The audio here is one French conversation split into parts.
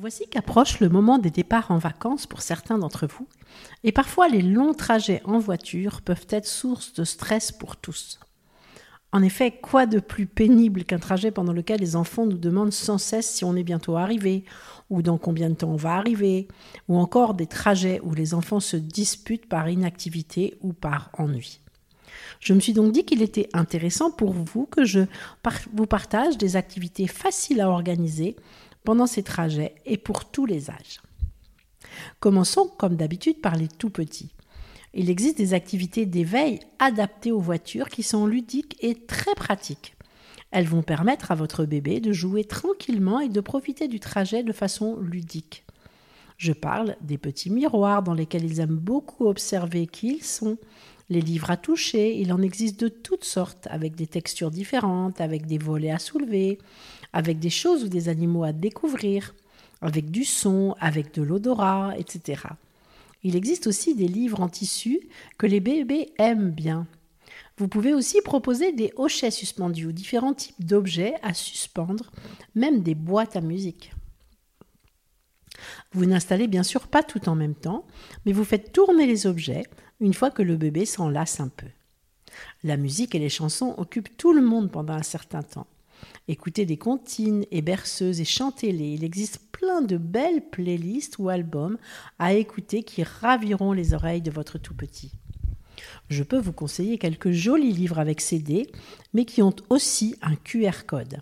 Voici qu'approche le moment des départs en vacances pour certains d'entre vous, et parfois les longs trajets en voiture peuvent être source de stress pour tous. En effet, quoi de plus pénible qu'un trajet pendant lequel les enfants nous demandent sans cesse si on est bientôt arrivé, ou dans combien de temps on va arriver, ou encore des trajets où les enfants se disputent par inactivité ou par ennui. Je me suis donc dit qu'il était intéressant pour vous que je vous partage des activités faciles à organiser pendant ces trajets et pour tous les âges. Commençons comme d'habitude par les tout petits. Il existe des activités d'éveil adaptées aux voitures qui sont ludiques et très pratiques. Elles vont permettre à votre bébé de jouer tranquillement et de profiter du trajet de façon ludique. Je parle des petits miroirs dans lesquels ils aiment beaucoup observer qui ils sont, les livres à toucher, il en existe de toutes sortes, avec des textures différentes, avec des volets à soulever, avec des choses ou des animaux à découvrir, avec du son, avec de l'odorat, etc. Il existe aussi des livres en tissu que les bébés aiment bien. Vous pouvez aussi proposer des hochets suspendus ou différents types d'objets à suspendre, même des boîtes à musique. Vous n'installez bien sûr pas tout en même temps, mais vous faites tourner les objets une fois que le bébé s'en lasse un peu. La musique et les chansons occupent tout le monde pendant un certain temps. Écoutez des comptines et berceuses et chantez-les. Il existe plein de belles playlists ou albums à écouter qui raviront les oreilles de votre tout petit. Je peux vous conseiller quelques jolis livres avec CD, mais qui ont aussi un QR code.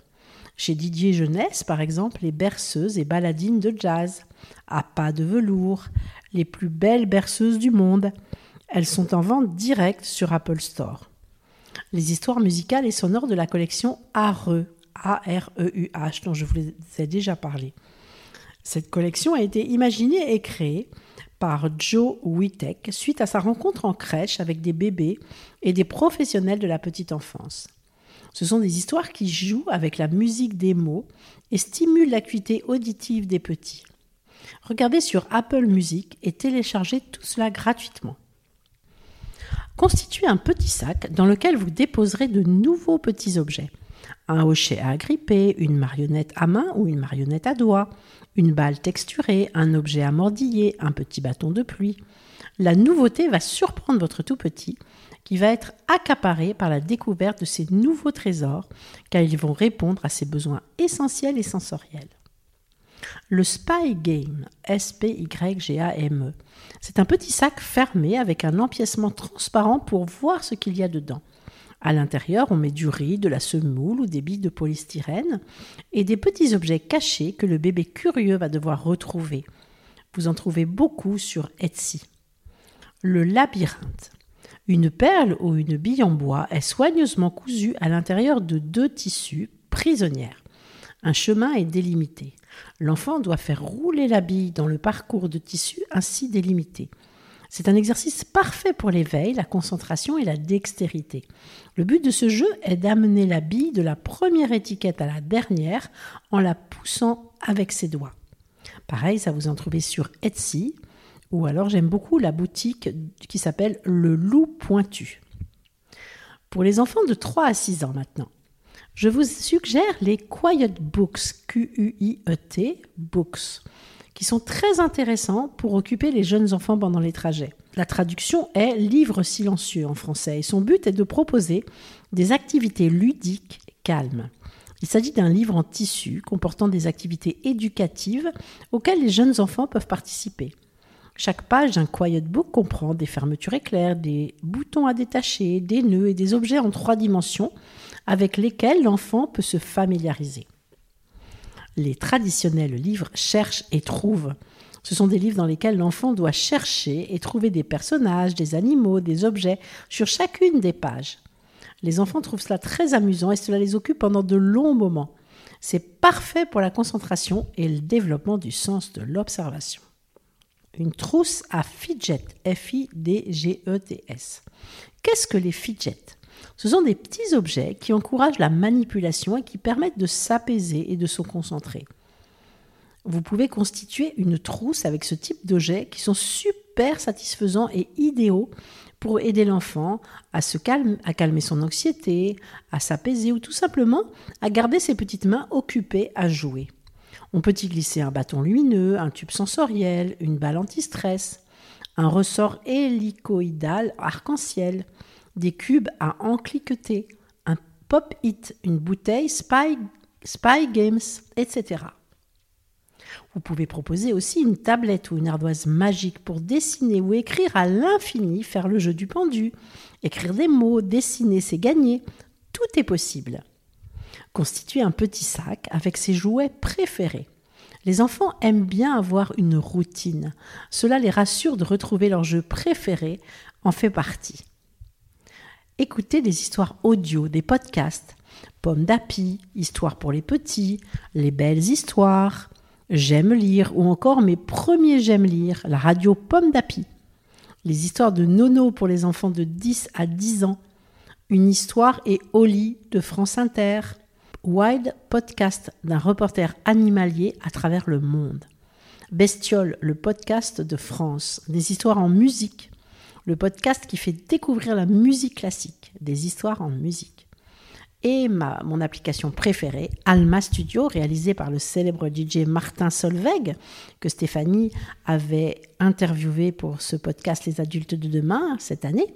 Chez Didier Jeunesse, par exemple, les berceuses et baladines de jazz, à pas de velours, les plus belles berceuses du monde. Elles sont en vente directe sur Apple Store les histoires musicales et sonores de la collection ARE, A-R-E-U-H, dont je vous ai déjà parlé. Cette collection a été imaginée et créée par Joe Wittek suite à sa rencontre en crèche avec des bébés et des professionnels de la petite enfance. Ce sont des histoires qui jouent avec la musique des mots et stimulent l'acuité auditive des petits. Regardez sur Apple Music et téléchargez tout cela gratuitement. Constituez un petit sac dans lequel vous déposerez de nouveaux petits objets. Un hochet à agripper, une marionnette à main ou une marionnette à doigt, une balle texturée, un objet à mordiller, un petit bâton de pluie. La nouveauté va surprendre votre tout petit, qui va être accaparé par la découverte de ces nouveaux trésors, car ils vont répondre à ses besoins essentiels et sensoriels. Le Spy Game, S-P-Y-G-A-M-E, c'est un petit sac fermé avec un empiècement transparent pour voir ce qu'il y a dedans. À l'intérieur, on met du riz, de la semoule ou des billes de polystyrène et des petits objets cachés que le bébé curieux va devoir retrouver. Vous en trouvez beaucoup sur Etsy. Le labyrinthe. Une perle ou une bille en bois est soigneusement cousue à l'intérieur de deux tissus prisonnières. Un chemin est délimité. L'enfant doit faire rouler la bille dans le parcours de tissu ainsi délimité. C'est un exercice parfait pour l'éveil, la concentration et la dextérité. Le but de ce jeu est d'amener la bille de la première étiquette à la dernière en la poussant avec ses doigts. Pareil, ça vous en trouvez sur Etsy, ou alors j'aime beaucoup la boutique qui s'appelle Le Loup Pointu. Pour les enfants de 3 à 6 ans maintenant, je vous suggère les Quiet Books, Q-U-I-E-T, Books, qui sont très intéressants pour occuper les jeunes enfants pendant les trajets. La traduction est livre silencieux en français et son but est de proposer des activités ludiques calmes. Il s'agit d'un livre en tissu comportant des activités éducatives auxquelles les jeunes enfants peuvent participer. Chaque page d'un Quiet Book comprend des fermetures éclairs, des boutons à détacher, des nœuds et des objets en trois dimensions avec lesquels l'enfant peut se familiariser. Les traditionnels livres cherchent et trouvent. Ce sont des livres dans lesquels l'enfant doit chercher et trouver des personnages, des animaux, des objets sur chacune des pages. Les enfants trouvent cela très amusant et cela les occupe pendant de longs moments. C'est parfait pour la concentration et le développement du sens de l'observation. Une trousse à fidget, F-I-D-G-E-T-S. Qu'est-ce que les fidgets? Ce sont des petits objets qui encouragent la manipulation et qui permettent de s'apaiser et de se concentrer. Vous pouvez constituer une trousse avec ce type d'objets qui sont super satisfaisants et idéaux pour aider l'enfant à calmer, calmer son anxiété, à s'apaiser ou tout simplement à garder ses petites mains occupées à jouer. On peut y glisser un bâton lumineux, un tube sensoriel, une balle anti-stress, un ressort hélicoïdal arc-en-ciel, des cubes à encliqueter, un pop-it, une bouteille Spy, Spy Games, etc. Vous pouvez proposer aussi une tablette ou une ardoise magique pour dessiner ou écrire à l'infini, faire le jeu du pendu, écrire des mots, dessiner, c'est gagner. Tout est possible. Constituer un petit sac avec ses jouets préférés. Les enfants aiment bien avoir une routine. Cela les rassure de retrouver leur jeu préféré en fait partie. Écoutez des histoires audio, des podcasts, Pomme d'Api, Histoire pour les petits, Les belles histoires, J'aime lire ou encore mes premiers J'aime lire, la radio Pomme d'Api. Les histoires de Nono pour les enfants de 10 à 10 ans. Une histoire et Oli de France Inter. Wild podcast d'un reporter animalier à travers le monde. Bestiole, le podcast de France. Des histoires en musique. Le podcast qui fait découvrir la musique classique. Des histoires en musique et ma, mon application préférée, Alma Studio, réalisée par le célèbre DJ Martin Solveig, que Stéphanie avait interviewé pour ce podcast Les adultes de demain cette année.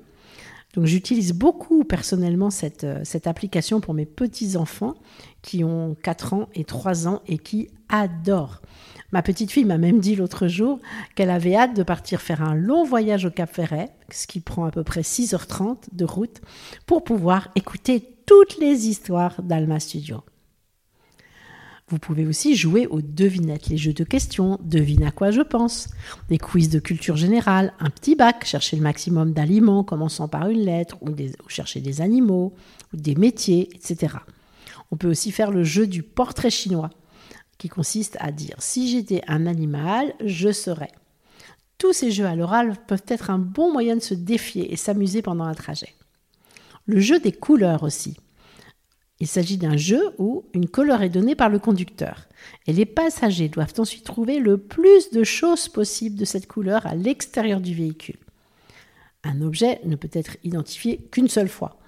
Donc j'utilise beaucoup personnellement cette, euh, cette application pour mes petits-enfants qui ont 4 ans et 3 ans et qui adorent. Ma petite fille m'a même dit l'autre jour qu'elle avait hâte de partir faire un long voyage au Cap Ferret, ce qui prend à peu près 6h30 de route, pour pouvoir écouter toutes les histoires d'Alma Studio. Vous pouvez aussi jouer aux devinettes, les jeux de questions, devine à quoi je pense, des quiz de culture générale, un petit bac, chercher le maximum d'aliments commençant par une lettre, ou, chercher des animaux, des métiers, etc. On peut aussi faire le jeu du portrait chinois, qui consiste à dire si j'étais un animal, je serais. Tous ces jeux à l'oral peuvent être un bon moyen de se défier et s'amuser pendant un trajet. Le jeu des couleurs aussi. Il s'agit d'un jeu où une couleur est donnée par le conducteur et les passagers doivent ensuite trouver le plus de choses possibles de cette couleur à l'extérieur du véhicule. Un objet ne peut être identifié qu'une seule fois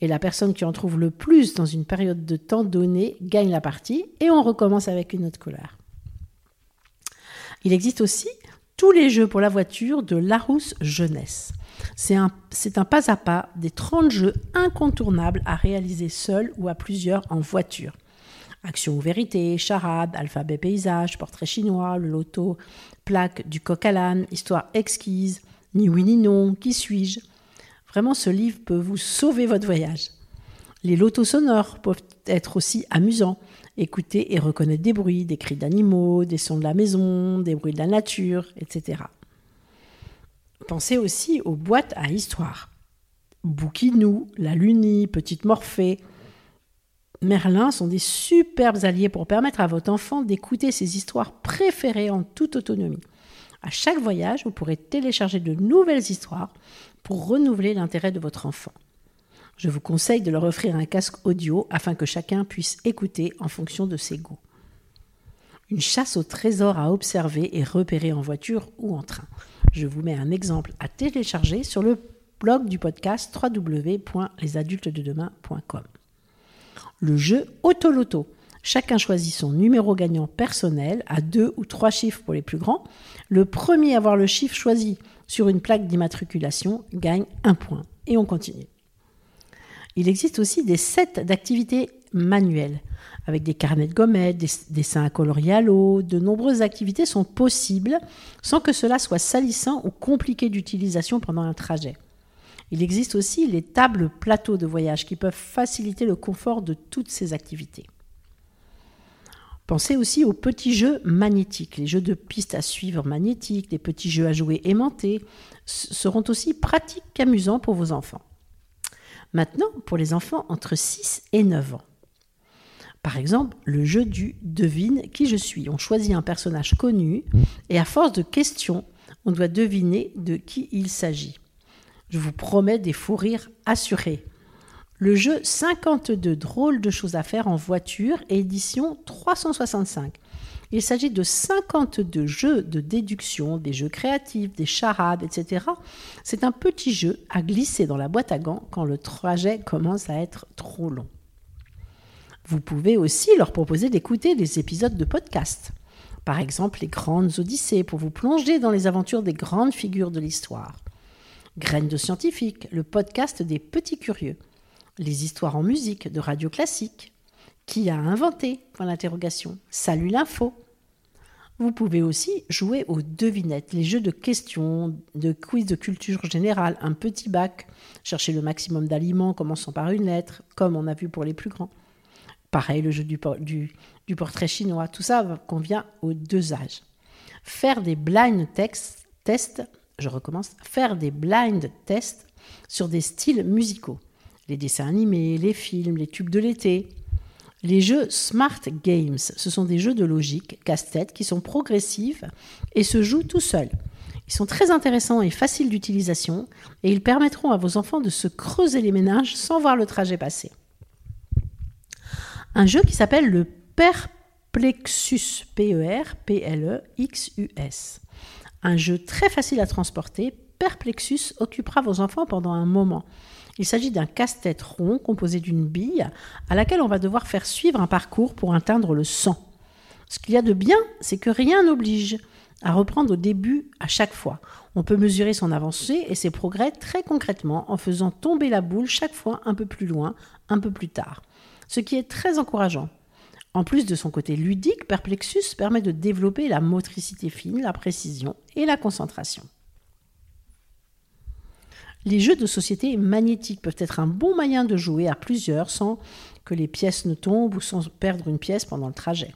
et la personne qui en trouve le plus dans une période de temps donnée gagne la partie et on recommence avec une autre couleur. Il existe aussi tous les jeux pour la voiture de Larousse Jeunesse. C'est un, un, pas à pas des 30 jeux incontournables à réaliser seul ou à plusieurs en voiture. Action ou vérité, charade, alphabet paysage, portrait chinois, le loto, plaque du coq à l'âne, histoire exquise, ni oui ni non, qui suis-je? Vraiment, ce livre peut vous sauver votre voyage. Les lotos sonores peuvent être aussi amusants. Écouter et reconnaître des bruits, des cris d'animaux, des sons de la maison, des bruits de la nature, etc. Pensez aussi aux boîtes à histoire. Bouquinou, La Lunie, Petite Morphée, Merlin sont des superbes alliés pour permettre à votre enfant d'écouter ses histoires préférées en toute autonomie. À chaque voyage, vous pourrez télécharger de nouvelles histoires pour renouveler l'intérêt de votre enfant. Je vous conseille de leur offrir un casque audio afin que chacun puisse écouter en fonction de ses goûts. Une chasse au trésor à observer et repérer en voiture ou en train. Je vous mets un exemple à télécharger sur le blog du podcast www.lesadultesdedemain.com. Le jeu Autoloto. Chacun choisit son numéro gagnant personnel à deux ou trois chiffres pour les plus grands. Le premier à avoir le chiffre choisi sur une plaque d'immatriculation gagne un point. Et on continue. Il existe aussi des sets d'activités manuelles, avec des carnets de gommettes, des dessins à colorier à l'eau. De nombreuses activités sont possibles sans que cela soit salissant ou compliqué d'utilisation pendant un trajet. Il existe aussi les tables plateaux de voyage qui peuvent faciliter le confort de toutes ces activités. Pensez aussi aux petits jeux magnétiques. Les jeux de pistes à suivre magnétiques, les petits jeux à jouer aimantés seront aussi pratiques qu'amusants pour vos enfants. Maintenant, pour les enfants entre 6 et 9 ans. Par exemple, le jeu du devine qui je suis. On choisit un personnage connu et à force de questions, on doit deviner de qui il s'agit. Je vous promets des fous rires assurés. Le jeu 52 drôles de choses à faire en voiture, édition 365. Il s'agit de 52 jeux de déduction, des jeux créatifs, des charades, etc. C'est un petit jeu à glisser dans la boîte à gants quand le trajet commence à être trop long. Vous pouvez aussi leur proposer d'écouter des épisodes de podcast. Par exemple, les grandes odyssées pour vous plonger dans les aventures des grandes figures de l'histoire. Graines de scientifiques, le podcast des petits curieux. Les histoires en musique de radio classique. Qui a inventé? Point d'interrogation. Salut l'info. Vous pouvez aussi jouer aux devinettes, les jeux de questions, de quiz de culture générale, un petit bac, chercher le maximum d'aliments commençant par une lettre, comme on a vu pour les plus grands. Pareil, le jeu du, portrait chinois, tout ça convient aux deux âges. Faire des blind tests, je recommence, faire des blind tests sur des styles musicaux. Les dessins animés, les films, les tubes de l'été, les jeux Smart Games, ce sont des jeux de logique, casse-tête, qui sont progressifs et se jouent tout seuls. Ils sont très intéressants et faciles d'utilisation et ils permettront à vos enfants de se creuser les ménages sans voir le trajet passer. Un jeu qui s'appelle le Perplexus, P-E-R-P-L-E-X-U-S. Un jeu très facile à transporter, Perplexus occupera vos enfants pendant un moment. Il s'agit d'un casse-tête rond composé d'une bille à laquelle on va devoir faire suivre un parcours pour atteindre le 100. Ce qu'il y a de bien, c'est que rien n'oblige à reprendre au début à chaque fois. On peut mesurer son avancée et ses progrès très concrètement en faisant tomber la boule chaque fois un peu plus loin, un peu plus tard. Ce qui est très encourageant. En plus de son côté ludique, Perplexus permet de développer la motricité fine, la précision et la concentration. Les jeux de société magnétiques peuvent être un bon moyen de jouer à plusieurs sans que les pièces ne tombent ou sans perdre une pièce pendant le trajet.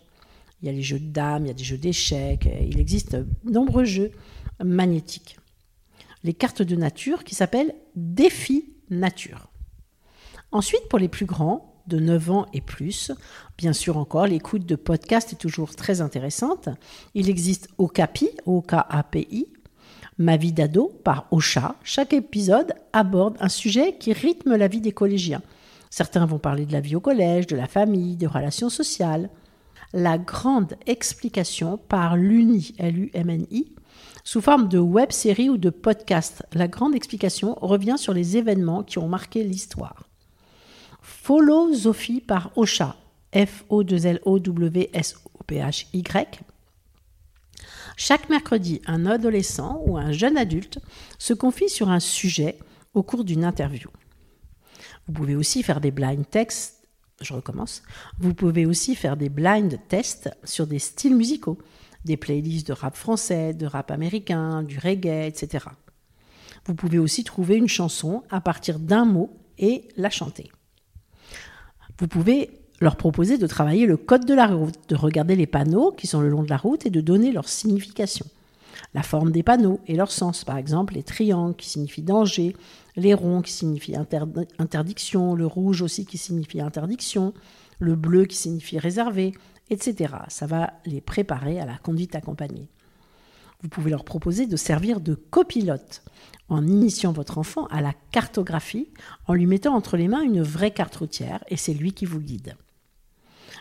Il y a les jeux de dames, il y a des jeux d'échecs, il existe de nombreux jeux magnétiques. Les cartes de nature qui s'appellent Défi Nature. Ensuite, pour les plus grands, de 9 ans et plus, bien sûr encore, l'écoute de podcast est toujours très intéressante. Il existe Okapi, O-K-A-P-I, Ma vie d'ado par Ocha. Chaque épisode aborde un sujet qui rythme la vie des collégiens. Certains vont parler de la vie au collège, de la famille, des relations sociales. La grande explication par l'UNI, L-U-M-N-I, sous forme de web série ou de podcast. La grande explication revient sur les événements qui ont marqué l'histoire. Philosophie par Ocha, F-O-2-L-O-W-S-O-P-H-Y, chaque mercredi, un adolescent ou un jeune adulte se confie sur un sujet au cours d'une interview. Vous pouvez aussi faire des blind tests. Je recommence. Vous pouvez aussi faire des blind tests sur des styles musicaux, des playlists de rap français, de rap américain, du reggae, etc. Vous pouvez aussi trouver une chanson à partir d'un mot et la chanter. Vous pouvez leur proposer de travailler le code de la route, de regarder les panneaux qui sont le long de la route et de donner leur signification. La forme des panneaux et leur sens, par exemple les triangles qui signifient danger, les ronds qui signifient interdiction, le rouge aussi qui signifie interdiction, le bleu qui signifie réservé, etc. Ça va les préparer à la conduite accompagnée. Vous pouvez leur proposer de servir de copilote en initiant votre enfant à la cartographie, en lui mettant entre les mains une vraie carte routière, et c'est lui qui vous guide.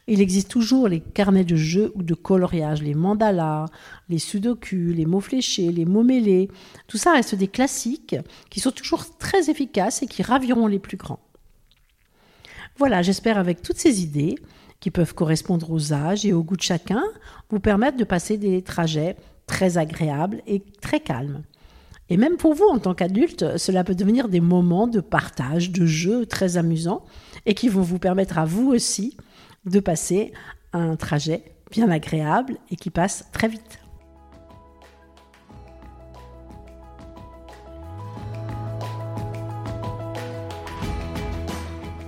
Il existe toujours les carnets de jeux ou de coloriage, les mandalas, les sudoku, les mots fléchés, les mots mêlés. Tout ça reste des classiques qui sont toujours très efficaces et qui raviront les plus grands. Voilà, j'espère avec toutes ces idées, qui peuvent correspondre aux âges et au goût de chacun, vous permettre de passer des trajets très agréables et très calmes. Et même pour vous, en tant qu'adulte, cela peut devenir des moments de partage, de jeux très amusants et qui vont vous permettre à vous aussi de passer un trajet bien agréable et qui passe très vite.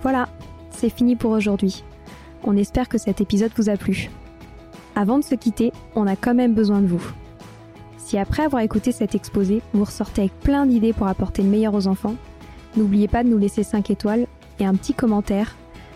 Voilà, c'est fini pour aujourd'hui. On espère que cet épisode vous a plu. Avant de se quitter, on a quand même besoin de vous. Si après avoir écouté cet exposé, vous ressortez avec plein d'idées pour apporter le meilleur aux enfants, n'oubliez pas de nous laisser 5 étoiles et un petit commentaire